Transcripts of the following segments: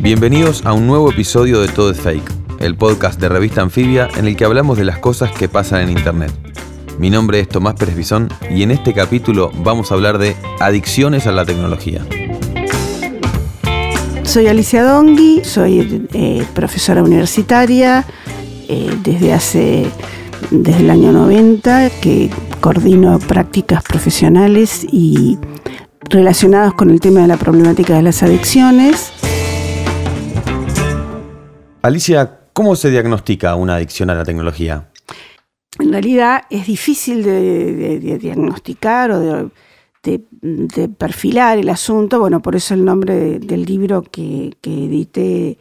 Bienvenidos a un nuevo episodio de Todo es Fake, el podcast de revista anfibia en el que hablamos de las cosas que pasan en Internet. Mi nombre es Tomás Pérez Bisón y en este capítulo vamos a hablar de adicciones a la tecnología. Soy Alicia Dongui, soy eh, profesora universitaria eh, desde hace desde el año 90 que coordino prácticas profesionales y relacionadas con el tema de la problemática de las adicciones. Alicia, ¿cómo se diagnostica una adicción a la tecnología? En realidad es difícil de, de- de diagnosticar o de, de- perfilar el asunto, bueno, por eso el nombre de- del libro que, que edité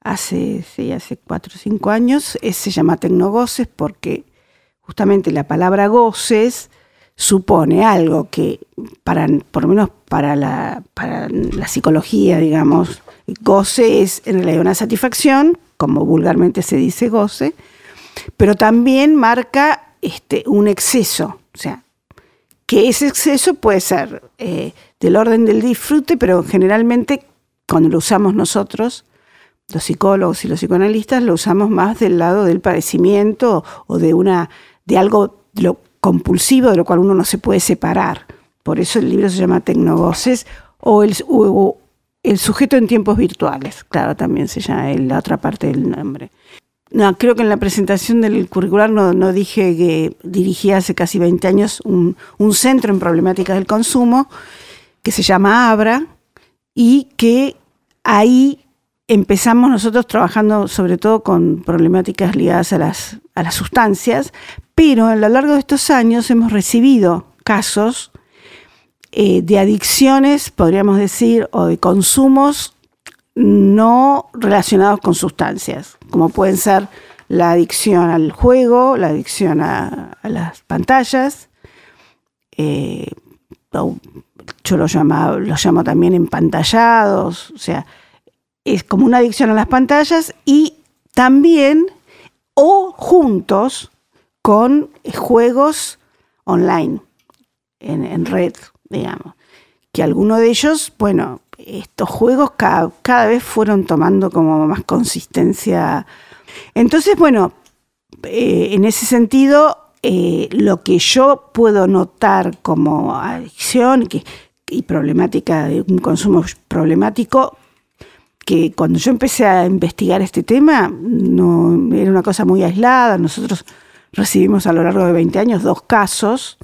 hace, sí, hace cuatro o cinco años es- se llama Tecnogoces porque justamente la palabra goces supone algo que, para, por lo menos para la, para la psicología, digamos, goce es en realidad una satisfacción, como vulgarmente se dice goce, pero también marca este, un exceso, o sea, que ese exceso puede ser eh, del orden del disfrute, pero generalmente cuando lo usamos nosotros, los psicólogos y los psicoanalistas, lo usamos más del lado del padecimiento o de una de algo lo compulsivo de lo cual uno no se puede separar. Por eso el libro se llama Tecnogoces o el, o- el sujeto en tiempos virtuales. Claro, también se llama la otra parte del nombre. No, creo que en la presentación del curricular no, no dije que dirigía hace casi 20 años un, un centro en problemáticas del consumo que se llama Abra y que ahí empezamos nosotros trabajando sobre todo con problemáticas ligadas a las, a las sustancias, pero a lo largo de estos años hemos recibido casos eh, de adicciones, podríamos decir, o de consumos no relacionados con sustancias, como pueden ser la adicción al juego, la adicción a, las pantallas, eh, yo lo llamo, lo llamo también empantallados, o sea, es como una adicción a las pantallas y también o juntos con juegos online, en, en red, digamos. Que algunos de ellos, bueno, estos juegos cada, vez fueron tomando como más consistencia. Entonces, bueno, eh, en ese sentido, eh, lo que yo puedo notar como adicción y problemática, de un consumo problemático, que cuando yo empecé a investigar este tema, no era una cosa muy aislada. Nosotros recibimos a lo largo de 20 años dos casos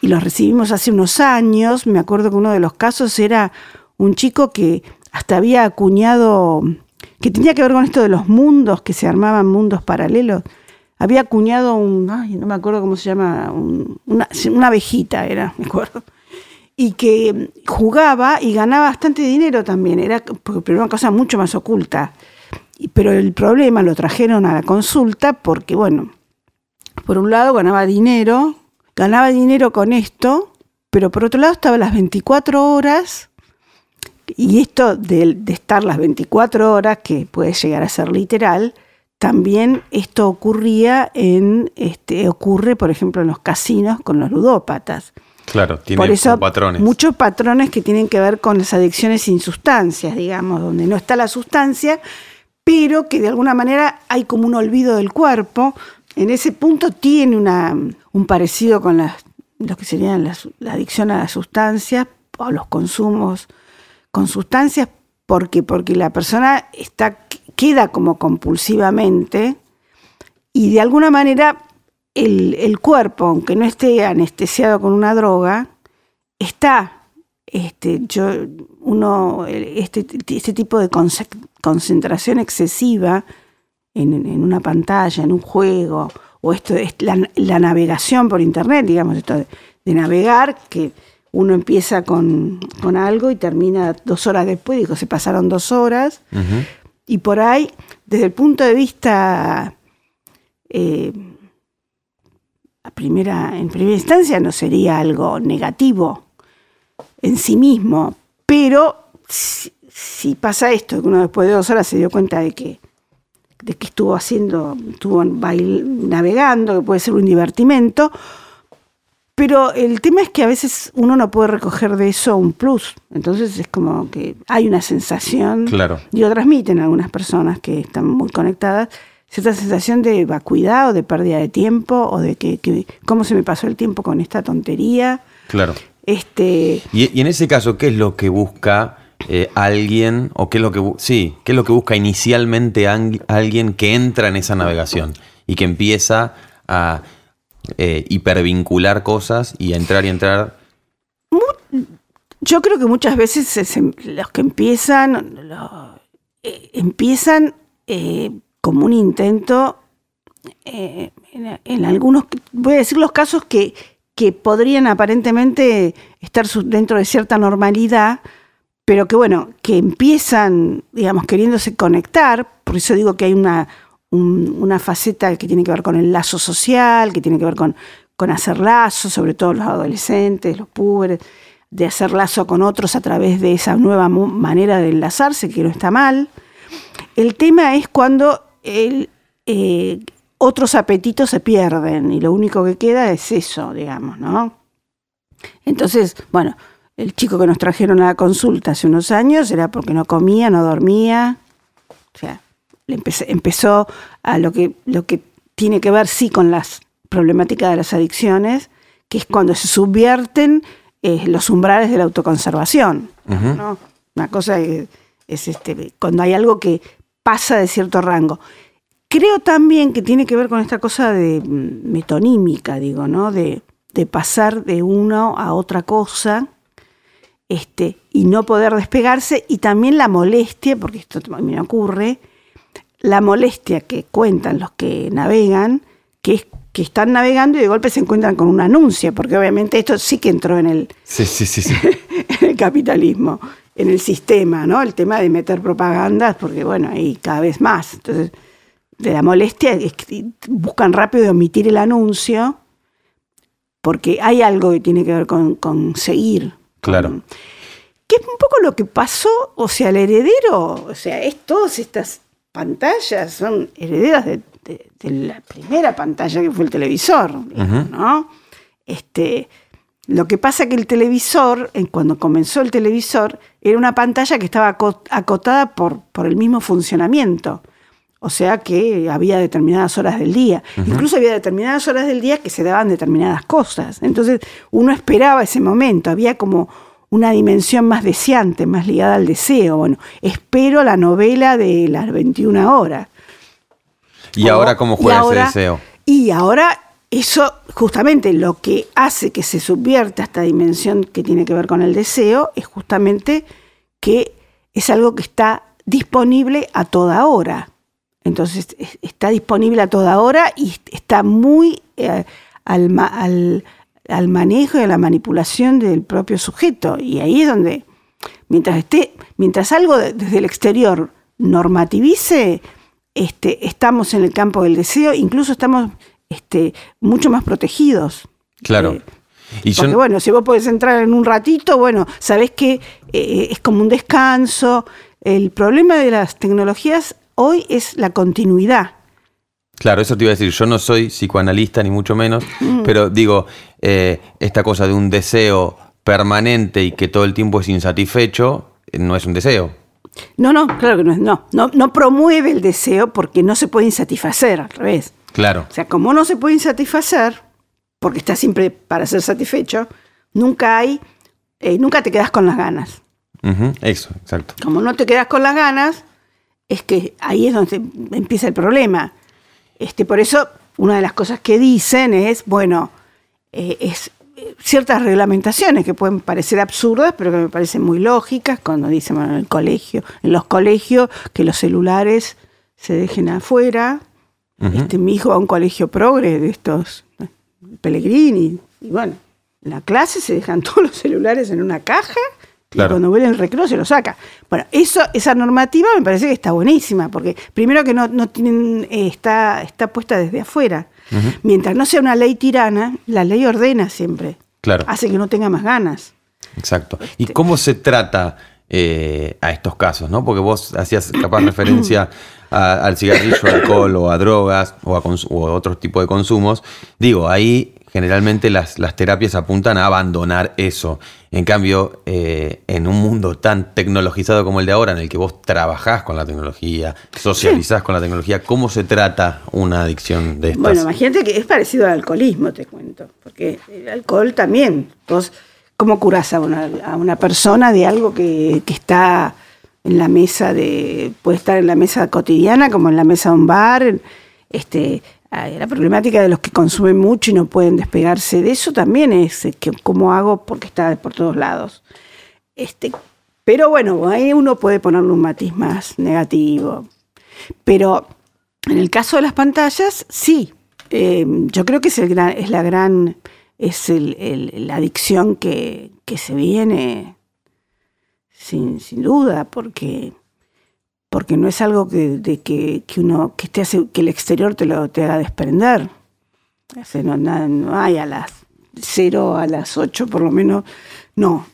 y los recibimos hace unos años. Me acuerdo que uno de los casos era un chico que hasta había acuñado, que tenía que ver con esto de los mundos, que se armaban mundos paralelos. Había acuñado un, ay, no me acuerdo cómo se llama, un- una, una abejita era, me acuerdo y que jugaba y ganaba bastante dinero también, era pero una cosa mucho más oculta. Pero el problema lo trajeron a la consulta porque, bueno, por un lado ganaba dinero, ganaba dinero con esto, pero por otro lado estaba las 24 horas, y esto de, de estar las 24 horas, que puede llegar a ser literal, también esto ocurría en, este, ocurre, por ejemplo, en los casinos con los ludópatas. Claro, tiene Por eso, patrones. muchos patrones que tienen que ver con las adicciones sin sustancias, digamos, donde no está la sustancia, pero que de alguna manera hay como un olvido del cuerpo. En ese punto tiene una, un parecido con las, lo que serían las- la adicción a las sustancias o a los consumos con sustancias, porque porque la persona está queda como compulsivamente y de alguna manera el, el cuerpo, aunque no esté anestesiado con una droga, está, este, yo, uno, este, este tipo de concentración excesiva en, en, una pantalla, en un juego, o esto es la, navegación por internet, digamos, esto de, navegar, que uno empieza con, algo y termina dos horas después, digo, se pasaron dos horas, y por ahí, desde el punto de vista eh, a primera, en primera instancia no sería algo negativo en sí mismo, pero si, pasa esto, que uno después de dos horas se dio cuenta de que, de que estuvo haciendo, estuvo navegando, que puede ser un divertimento, pero el tema es que a veces uno no puede recoger de eso un plus. Entonces es como que hay una sensación, claro. y lo transmiten algunas personas que están muy conectadas, cierta sensación de vacuidad o de pérdida de tiempo o de que, cómo se me pasó el tiempo con esta tontería. Claro. Este... Y, en ese caso, ¿qué es lo que busca eh, alguien o qué es lo que sí, qué es lo que busca inicialmente alguien que entra en esa navegación y que empieza a eh, hipervincular cosas y entrar y entrar? Yo creo que muchas veces los que empiezan eh, empiezan como un intento, eh, en, algunos, voy a decir los casos que, que podrían aparentemente estar dentro de cierta normalidad, pero que bueno, que empiezan, digamos, queriéndose conectar, por eso digo que hay una, una faceta que tiene que ver con el lazo social, que tiene que ver con, hacer lazo, sobre todo los adolescentes, los púberes, de hacer lazo con otros a través de esa nueva manera de enlazarse, que no está mal. El tema es cuando eh, otros apetitos se pierden y lo único que queda es eso, digamos, ¿no? Entonces, bueno, el chico que nos trajeron a la consulta hace unos años era porque no comía, no dormía, o sea, empezó a lo que, lo que tiene que ver sí con las problemáticas de las adicciones, que es cuando se subvierten eh, los umbrales de la autoconservación. ¿no? Una cosa es, es, este, cuando hay algo que pasa de cierto rango. Creo también que tiene que ver con esta cosa de mm, metonímica, digo, ¿no? De, pasar de uno a otra cosa este, y no poder despegarse, y también la molestia, porque esto me ocurre, la molestia que cuentan los que navegan, que es que están navegando y de golpe se encuentran con un anuncio, porque obviamente esto sí que entró en el, sí, sí, sí, en el capitalismo en el sistema, ¿no? El tema de meter propagandas, porque bueno, hay cada vez más. Entonces, de la molestia es que buscan rápido omitir el anuncio, porque hay algo que tiene que ver con, seguir. Claro. que es un poco lo que pasó, o sea, el heredero, o sea, es todas estas pantallas son herederas de, la primera pantalla que fue el televisor, ¿no? Este, lo que pasa que el televisor, cuando comenzó el televisor, era una pantalla que estaba acotada por, por el mismo funcionamiento. O sea que había determinadas horas del día. Incluso había determinadas horas del día que se daban determinadas cosas. Entonces uno esperaba ese momento. Había como una dimensión más deseante, más ligada al deseo. Bueno, espero la novela de las 21 horas. ¿Y ahora cómo juega ese deseo? Y ahora eso justamente lo que hace que se subvierta esta dimensión que tiene que ver con el deseo es justamente que es algo que está disponible a toda hora. Entonces está disponible a toda hora y está muy eh, al, manejo y a la manipulación del propio sujeto. Y ahí es donde, mientras esté, mientras algo desde el exterior normativice, este, estamos en el campo del deseo, incluso estamos este, mucho más protegidos. Claro. Eh, y porque bueno, si vos podés entrar en un ratito, bueno, sabés que eh, es como un descanso. El problema de las tecnologías hoy es la continuidad. Claro, eso te iba a decir, yo no soy psicoanalista ni mucho menos, mm. pero digo, eh, esta cosa de un deseo permanente y que todo el tiempo es insatisfecho, no es un deseo. No, no, claro que no es. No, no, no promueve el deseo porque no se puede insatisfacer, al revés. Claro. O sea, como no se puede insatisfacer, porque está siempre para ser satisfecho, nunca hay, eh, nunca te quedas con las ganas. eso, exacto. Como no te quedas con las ganas, es que ahí es donde empieza el problema. Este, por eso, una de las cosas que dicen es, bueno, eh, es, ciertas reglamentaciones que pueden parecer absurdas, pero que me parecen muy lógicas, cuando dicen, bueno, en el colegio, en los colegios, que los celulares se dejen afuera. este, mi hijo va a un colegio progre de estos eh, Pellegrini, y bueno, en la clase se dejan todos los celulares en una caja Claro. y cuando vuelve el recreo se lo saca. Bueno, eso, esa normativa me parece que está buenísima, porque primero que no, no tienen, eh, está, está puesta desde afuera. Mientras no sea una ley tirana, la ley ordena siempre. Claro. Hace que no tenga más ganas. Exacto. ¿Y Este cómo se trata eh, a estos casos? ¿no? Porque vos hacías capaz referencia a- al cigarrillo, alcohol o a drogas o a, o a otro tipo de consumos. Digo, ahí generalmente las, las terapias apuntan a abandonar eso. En cambio, eh, en un mundo tan tecnologizado como el de ahora, en el que vos trabajás con la tecnología, socializás con la tecnología, ¿cómo se trata una adicción de estas? Bueno, imagínate que es parecido al alcoholismo, te cuento. Porque el alcohol también. Vos, ¿Cómo curás a una, a una persona de algo que, que está en la mesa de. puede estar en la mesa cotidiana, como en la mesa de un bar? Este, la problemática de los que consumen mucho y no pueden despegarse de eso también es eh, que cómo hago porque está por todos lados. Este, pero bueno, ahí uno puede ponerle un matiz más negativo. Pero en el caso de las pantallas, sí. Eh, yo creo que es, el gran- es la gran, es la adicción que, que se viene sin, sin duda, porque, porque no es algo que, de que, que uno, que hace, que el exterior te lo te haga desprender. O sea, no, nada- no hay a las cero, a las ocho por lo menos, no.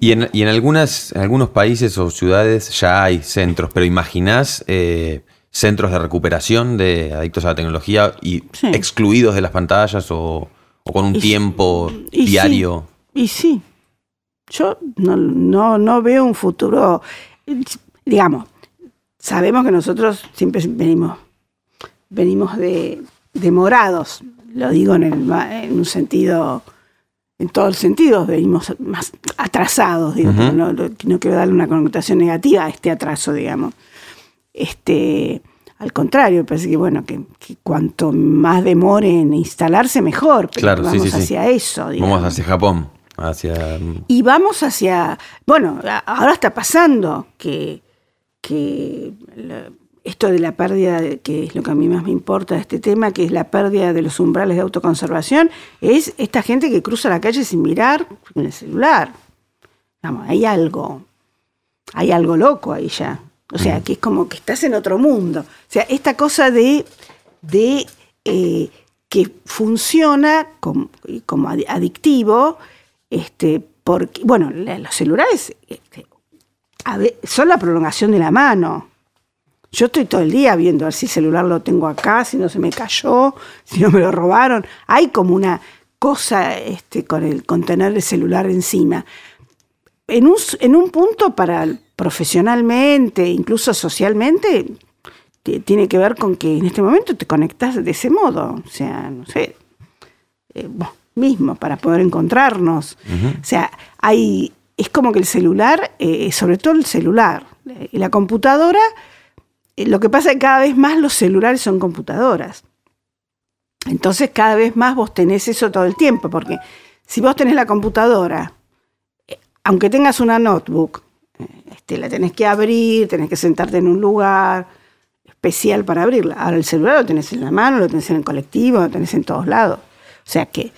Y en, y en algunas, en algunos países o ciudades ya hay centros, pero imaginás eh, centros de recuperación de adictos a la tecnología y Sí. excluidos de las pantallas o, o con un Y- tiempo y sí. diario. Y sí, yo no, no, no veo un futuro, digamos, sabemos que nosotros siempre venimos, venimos de, demorados, lo digo en, el, en un sentido, en todos los sentidos, venimos más atrasados, digo, no, quiero darle una connotación negativa a este atraso, digamos. Este, al contrario, me parece que bueno, que, que cuanto más demore en instalarse, mejor, pero Claro, sí, vamos sí, sí. hacia eso, digamos. Vamos hacia Japón, hacia... Y vamos hacia, bueno, ahora está pasando que, que la- esto de la pérdida, de- que es lo que a mí más me importa de este tema, que es la pérdida de los umbrales de autoconservación, es esta gente que cruza la calle sin mirar en el celular. Vamos, hay algo, hay algo loco ahí ya. O sea, que es como que estás en otro mundo. O sea, esta cosa de, de eh, que funciona como, como adi- adictivo, este, porque, bueno, los celulares este, son la prolongación de la mano. Yo estoy todo el día viendo a ver si el celular lo tengo acá, si no se me cayó, si no me lo robaron. Hay como una cosa este, con, el, con tener el celular encima. En un, en un punto para profesionalmente, incluso socialmente, te- tiene que ver con que en este momento te conectas de ese modo. O sea, no sé, eh, vos mismo para poder encontrarnos. O sea, hay, es como que el celular, eh, sobre todo el celular eh, y la computadora, eh, lo que pasa es que cada vez más los celulares son computadoras. Entonces cada vez más vos tenés eso todo el tiempo, porque si vos tenés la computadora, eh, aunque tengas una notebook, eh, este, la tenés que abrir, tenés que sentarte en un lugar especial para abrirla. Ahora el celular lo tenés en la mano, lo tenés en el colectivo, lo tenés en todos lados. O sea que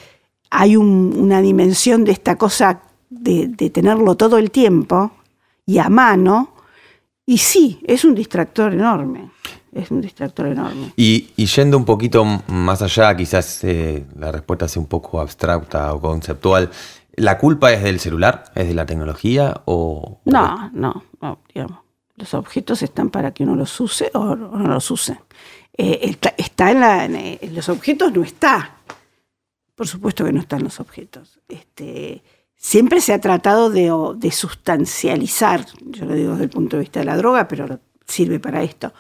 hay un- una dimensión de esta cosa de, de tenerlo todo el tiempo y a mano, y sí, es un distractor enorme. Es un distractor enorme. Y, y yendo un poquito más allá, quizás eh, la respuesta sea un poco abstracta o conceptual. ¿La culpa es del celular? ¿Es de la tecnología? ¿O, No, no, no, digamos. Los objetos están para que uno los use o, o no los use. Eh, está, en, la, eh, en los objetos, no está. Por supuesto que no están los objetos. Este, siempre se ha tratado de, sustancializar, yo lo digo desde el punto de vista de la droga, pero sirve para esto,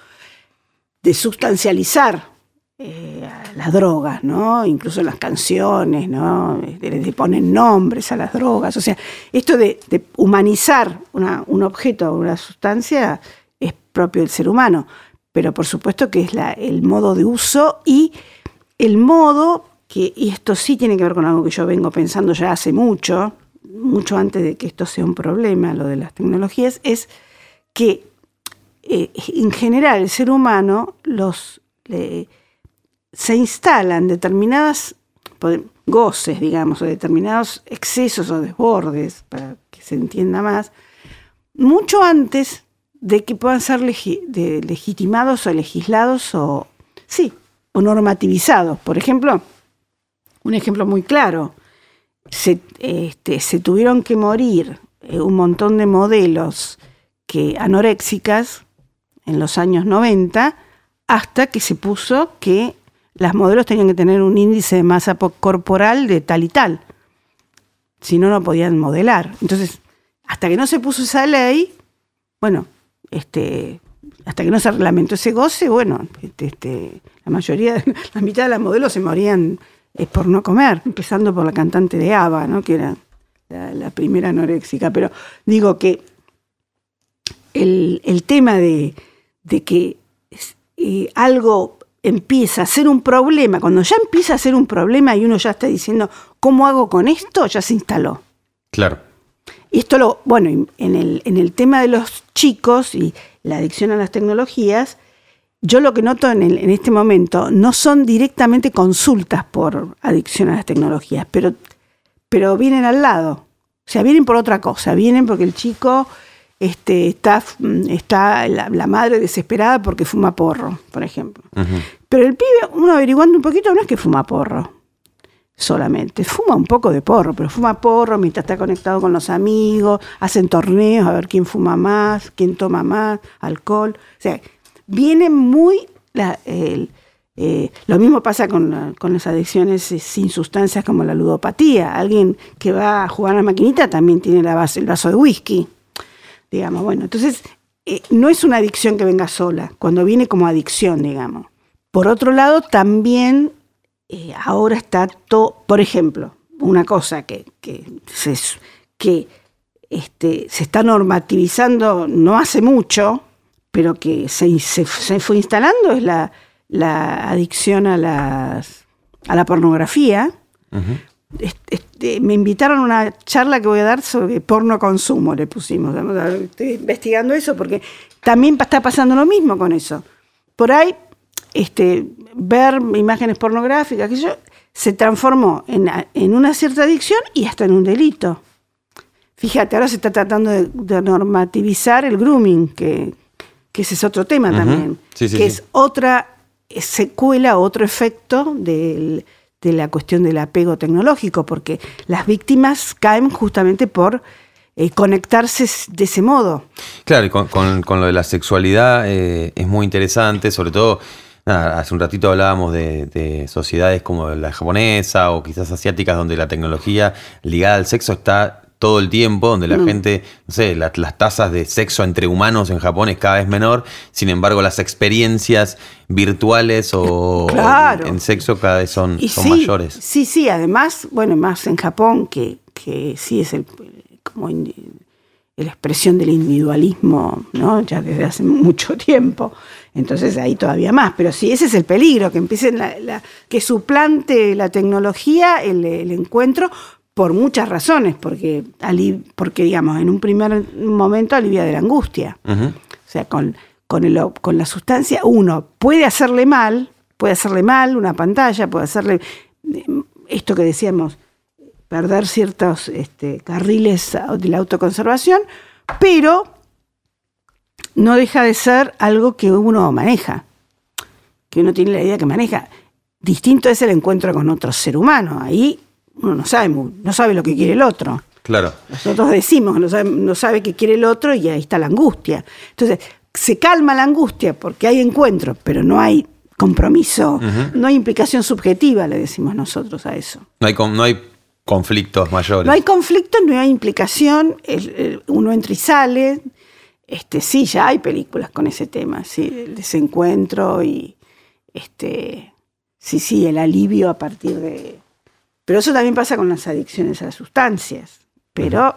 de sustancializar eh, las drogas, ¿no? Incluso las canciones, ¿no? Le, ponen nombres a las drogas. O sea, esto de, humanizar un objeto o una sustancia es propio del ser humano, pero por supuesto que es el modo de uso y el modo que, y esto sí tiene que ver con algo que yo vengo pensando ya hace mucho, mucho antes de que esto sea un problema, lo de las tecnologías, es que eh, en general el ser humano los, se instalan determinadas goces, digamos, o determinados excesos o desbordes, para que se entienda más, mucho antes de que puedan ser legitimados o legislados o, sí, o normativizados. Por ejemplo, un ejemplo muy claro, se, este, se tuvieron que morir eh, un montón de modelos que anoréxicas en los años 90 hasta que se puso que las modelos tenían que tener un índice de masa corporal de tal y tal. Si no, no podían modelar. Entonces, hasta que no se puso esa ley, bueno, este, hasta que no se reglamentó ese goce, bueno, este, este la mayoría, la mitad de las modelos se morían eh, por no comer, empezando por la cantante de ABBA, ¿no? que era la, primera anoréxica. Pero digo que el, tema de, que eh, algo empieza a ser un problema, cuando ya empieza a ser un problema y uno ya está diciendo, ¿cómo hago con esto? Ya se instaló. Claro. Y esto lo, bueno, en el, en el tema de los chicos y la adicción a las tecnologías, yo lo que noto en, en, este momento no son directamente consultas por adicción a las tecnologías, pero, pero vienen al lado. O sea, vienen por otra cosa, vienen porque el chico este, está, está la, madre desesperada porque fuma porro, por ejemplo. Pero el pibe, uno averiguando un poquito, no es que fuma porro solamente, fuma un poco de porro, pero fuma porro mientras está conectado con los amigos, hacen torneos a ver quién fuma más, quién toma más, alcohol. O sea, viene muy... Eh, lo mismo pasa con, con, las adicciones sin sustancias como la ludopatía. Alguien que va a jugar a la maquinita también tiene la base, el vaso de whisky digamos. Bueno, entonces eh, no es una adicción que venga sola, cuando viene como adicción, digamos. Por otro lado, también eh, ahora está todo, por ejemplo, una cosa que, se, que este, se está normativizando no hace mucho, pero que se, se, fue instalando es la, la adicción a, las, a la pornografía. Este, me invitaron a una charla que voy a dar sobre porno consumo, le pusimos. Estoy investigando eso porque también está pasando lo mismo con eso. Por ahí, este, ver imágenes pornográficas, que yo, se transformó en, una cierta adicción y hasta en un delito. Fíjate, ahora se está tratando de, normativizar el grooming, que, ese es otro tema también, que es otra secuela, otro efecto del de la cuestión del apego tecnológico, porque las víctimas caen justamente por eh, conectarse de ese modo. Claro, y con, lo de la sexualidad eh, es muy interesante, sobre todo, hace un ratito hablábamos de, sociedades como la japonesa o quizás asiáticas donde la tecnología ligada al sexo está todo el tiempo, donde la mm. gente, no sé, las tasas de sexo entre humanos en Japón es cada vez menor, sin embargo las experiencias virtuales o, en sexo cada vez son, mayores. Sí, sí, además, bueno, más en Japón, que, que sí es el como la expresión del individualismo, ¿no? Ya desde hace mucho tiempo. Entonces ahí todavía más. Pero sí, ese es el peligro, que empiecen la, que suplante la tecnología, el, el, encuentro, por muchas razones, porque, porque digamos, en un primer momento alivia de la angustia. O sea, con, con, el, con la sustancia uno puede hacerle mal, puede hacerle mal una pantalla, puede hacerle esto que decíamos, perder ciertos este, carriles de la autoconservación, pero no deja de ser algo que uno maneja, que uno tiene la idea que maneja. Distinto es el encuentro con otro ser humano. Ahí uno no sabe, no sabe lo que quiere el otro. Claro. Nosotros decimos, no sabe, no sabe qué quiere el otro y ahí está la angustia. Entonces, se calma la angustia porque hay encuentro, pero no hay compromiso, no hay implicación subjetiva, le decimos nosotros a eso. No hay, no hay conflictos mayores. No hay conflicto, no hay implicación, uno entra y sale. Este, sí, ya hay películas con ese tema, sí, el desencuentro y este, sí, sí, el alivio a partir de, pero eso también pasa con las adicciones a las sustancias. Pero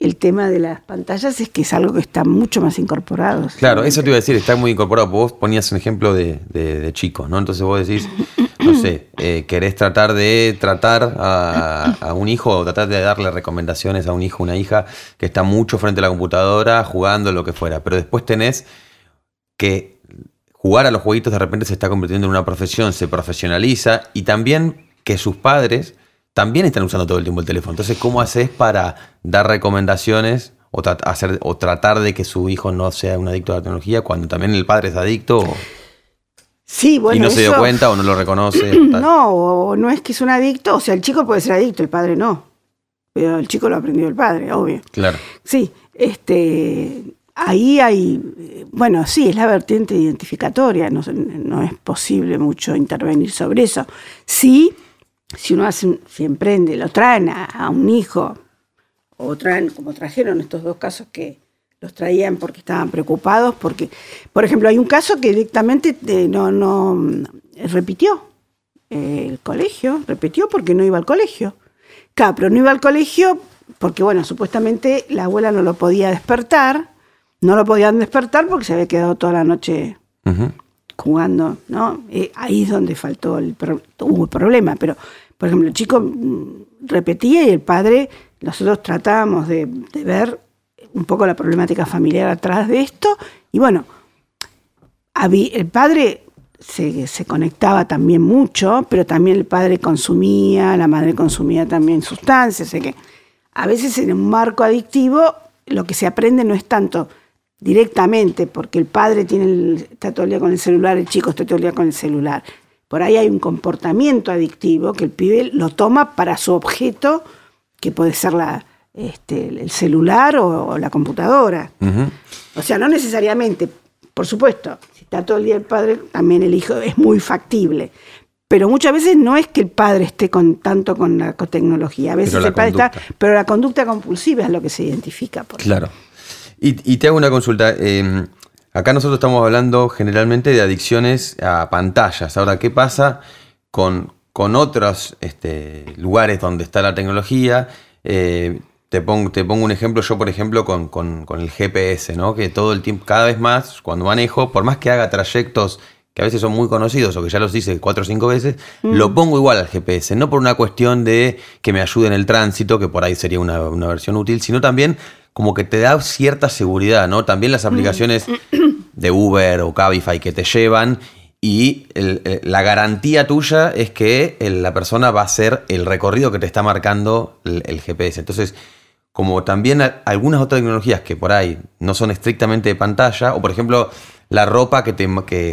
el tema de las pantallas es que es algo que está mucho más incorporado. Claro, eso te iba a decir, está muy incorporado. Vos ponías un ejemplo de, de, chicos, ¿no? Entonces vos decís, no sé, eh, querés tratar de tratar a, a, un hijo o tratar de darle recomendaciones a un hijo o una hija que está mucho frente a la computadora, jugando, lo que fuera. Pero después tenés que jugar a los jueguitos de repente se está convirtiendo en una profesión, se profesionaliza y también que sus padres también están usando todo el tiempo el teléfono. Entonces, ¿cómo haces para dar recomendaciones o, hacer, o tratar de que su hijo no sea un adicto a la tecnología cuando también el padre es adicto? Sí, bueno, y no se dio cuenta o no lo reconoce. no, no es que es un adicto, o sea, el chico puede ser adicto, el padre no. Pero el chico lo aprendió el padre, obvio. Claro. Sí, este, ahí hay, bueno, sí, es la vertiente identificatoria, no, no, es posible mucho intervenir sobre eso. Sí, si uno hace, si emprende, lo traen a, un hijo, o traen, como trajeron estos dos casos que los traían porque estaban preocupados, porque, por ejemplo, hay un caso que directamente eh, no, no repitió eh, el colegio, repitió porque no iba al colegio. Claro, pero no iba al colegio porque, bueno, supuestamente la abuela no lo podía despertar no lo podían despertar porque se había quedado toda la noche jugando, ¿no? Eh, ahí es donde faltó el hubo el problema, pero por ejemplo el chico mm, repetía y el padre, nosotros tratábamos de, ver un poco la problemática familiar atrás de esto y bueno, el padre se, conectaba también mucho, pero también el padre consumía, la madre consumía también sustancias, que a veces en un marco adictivo lo que se aprende no es tanto directamente, porque el padre tiene está todo el día con el celular, el chico está todo el día con el celular. Por ahí hay un comportamiento adictivo que el pibe lo toma para su objeto, que puede ser la, este, el celular o, la computadora. O sea, no necesariamente, por supuesto, si está todo el día el padre, también el hijo es muy factible. Pero muchas veces no es que el padre esté con, tanto con la tecnología, a veces el padre está, pero la conducta compulsiva es lo que se identifica. Por claro. Y, te hago una consulta. Em, acá nosotros estamos hablando generalmente de adicciones a pantallas. Ahora, ¿qué pasa con, con otros este, lugares donde está la tecnología? Eh, te pongo, te pongo un ejemplo, yo por ejemplo con, el GPS, ¿no? Que todo el tiempo, cada vez más, cuando manejo, por más que haga trayectos que a veces son muy conocidos o que ya los hice cuatro o cinco veces, mm. lo pongo igual al GPS, no por una cuestión de que me ayude en el tránsito, que por ahí sería una, una versión útil, sino también como que te da cierta seguridad, ¿no? También las aplicaciones de Uber o Cabify que te llevan y la garantía tuya es que la persona va a hacer el recorrido que te está marcando el, GPS. Entonces, como también algunas otras tecnologías que por ahí no son estrictamente de pantalla, o por ejemplo la ropa que, te,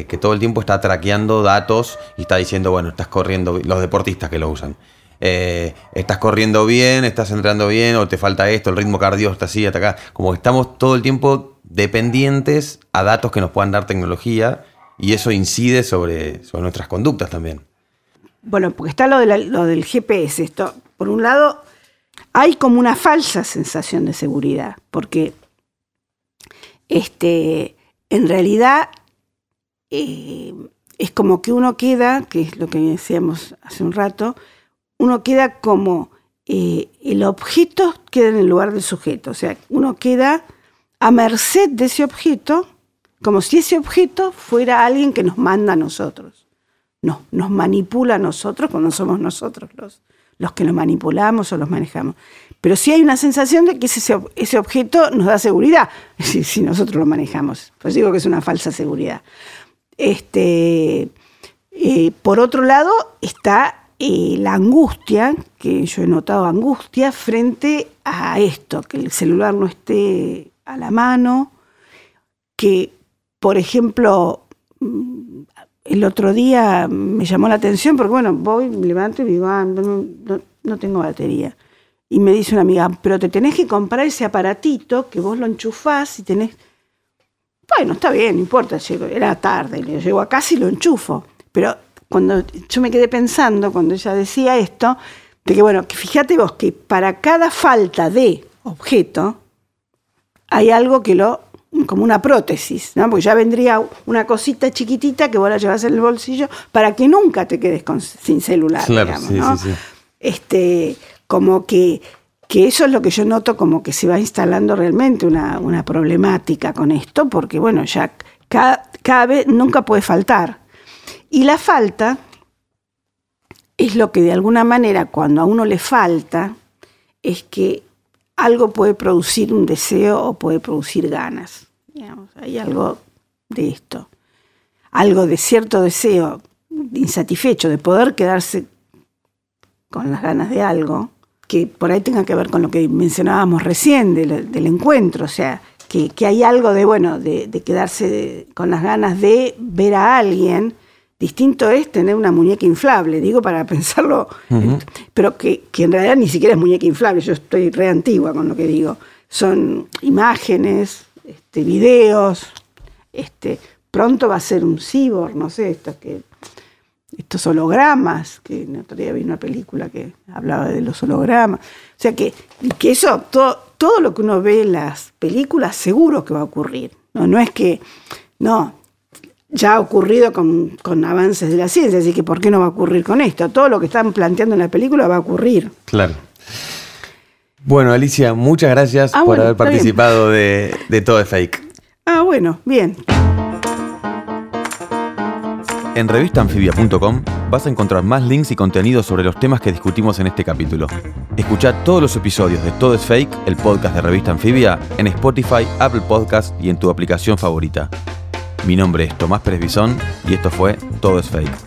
que todo el tiempo está traqueando datos y está diciendo, bueno, estás corriendo, los deportistas que lo usan. Eh, estás corriendo bien, estás entrando bien, o te falta esto, el ritmo cardíaco está así, hasta acá. Como que estamos todo el tiempo dependientes a datos que nos puedan dar tecnología y eso incide sobre, sobre nuestras conductas también. Bueno, porque está lo, de lo del GPS. Esto, por un lado, hay como una falsa sensación de seguridad, porque este, en realidad eh, es como que uno queda, que es lo que decíamos hace un rato, uno queda como eh, el objeto queda en el lugar del sujeto, o sea, uno queda a merced de ese objeto, como si ese objeto fuera alguien que nos manda a nosotros, no, nos manipula a nosotros cuando somos nosotros los, los que lo manipulamos o los manejamos. Pero sí hay una sensación de que ese, ese objeto nos da seguridad, si, nosotros lo manejamos. Pues digo que es una falsa seguridad. Este, eh, por otro lado, está la angustia, que yo he notado angustia frente a esto, que el celular no esté a la mano, que, por ejemplo, mm, el otro día me llamó la atención, porque bueno, voy, me levanto y digo, ah, no, tengo batería. Y me dice una amiga, pero te tenés que comprar ese aparatito que vos lo enchufás y tenés... Bueno, está bien, no importa, era tarde, le llego a casa y lo enchufo. Pero cuando yo me quedé pensando, cuando ella decía esto, de que bueno, que fíjate vos que para cada falta de objeto hay algo que lo, como una prótesis, ¿no? Porque ya vendría una cosita chiquitita que vos la llevas en el bolsillo para que nunca te quedes sin celular, digamos, ¿no? Este, como que, que eso es lo que yo noto como que se va instalando realmente una, una problemática con esto, porque bueno, ya cada, cada vez nunca puede faltar. Y la falta es lo que de alguna manera cuando a uno le falta, es que algo puede producir un deseo o puede producir ganas. hay algo de esto. Algo de cierto deseo insatisfecho, de poder quedarse con las ganas de algo, que por ahí tenga que ver con lo que mencionábamos recién del, encuentro, o sea, que, hay algo de, bueno, de, quedarse con las ganas de ver a alguien, distinto es tener una muñeca inflable, digo para pensarlo, pero que, en realidad ni siquiera es muñeca inflable, yo estoy re antigua con lo que digo, son imágenes, este, videos, este, pronto va a ser un cyborg, no sé, esto que estos hologramas, que en otro día vi una película que hablaba de los hologramas. O sea que, que eso, todo, todo lo que uno ve en las películas, seguro que va a ocurrir. No, no es que, no, ya ha ocurrido con, avances de la ciencia, así que ¿por qué no va a ocurrir con esto? Todo lo que están planteando en la película va a ocurrir. Claro. Bueno, Alicia, muchas gracias ah, por haber participado de, de Todo es Fake. Ah, bueno, bien. En revistaanfibia.com vas a encontrar más links y contenidos sobre los temas que discutimos en este capítulo. Escucha todos los episodios de Todo es Fake, el podcast de Revista Anfibia, en Spotify, Apple Podcast y en tu aplicación favorita. Mi nombre es Tomás Pérez Bisón y esto fue Todo es Fake.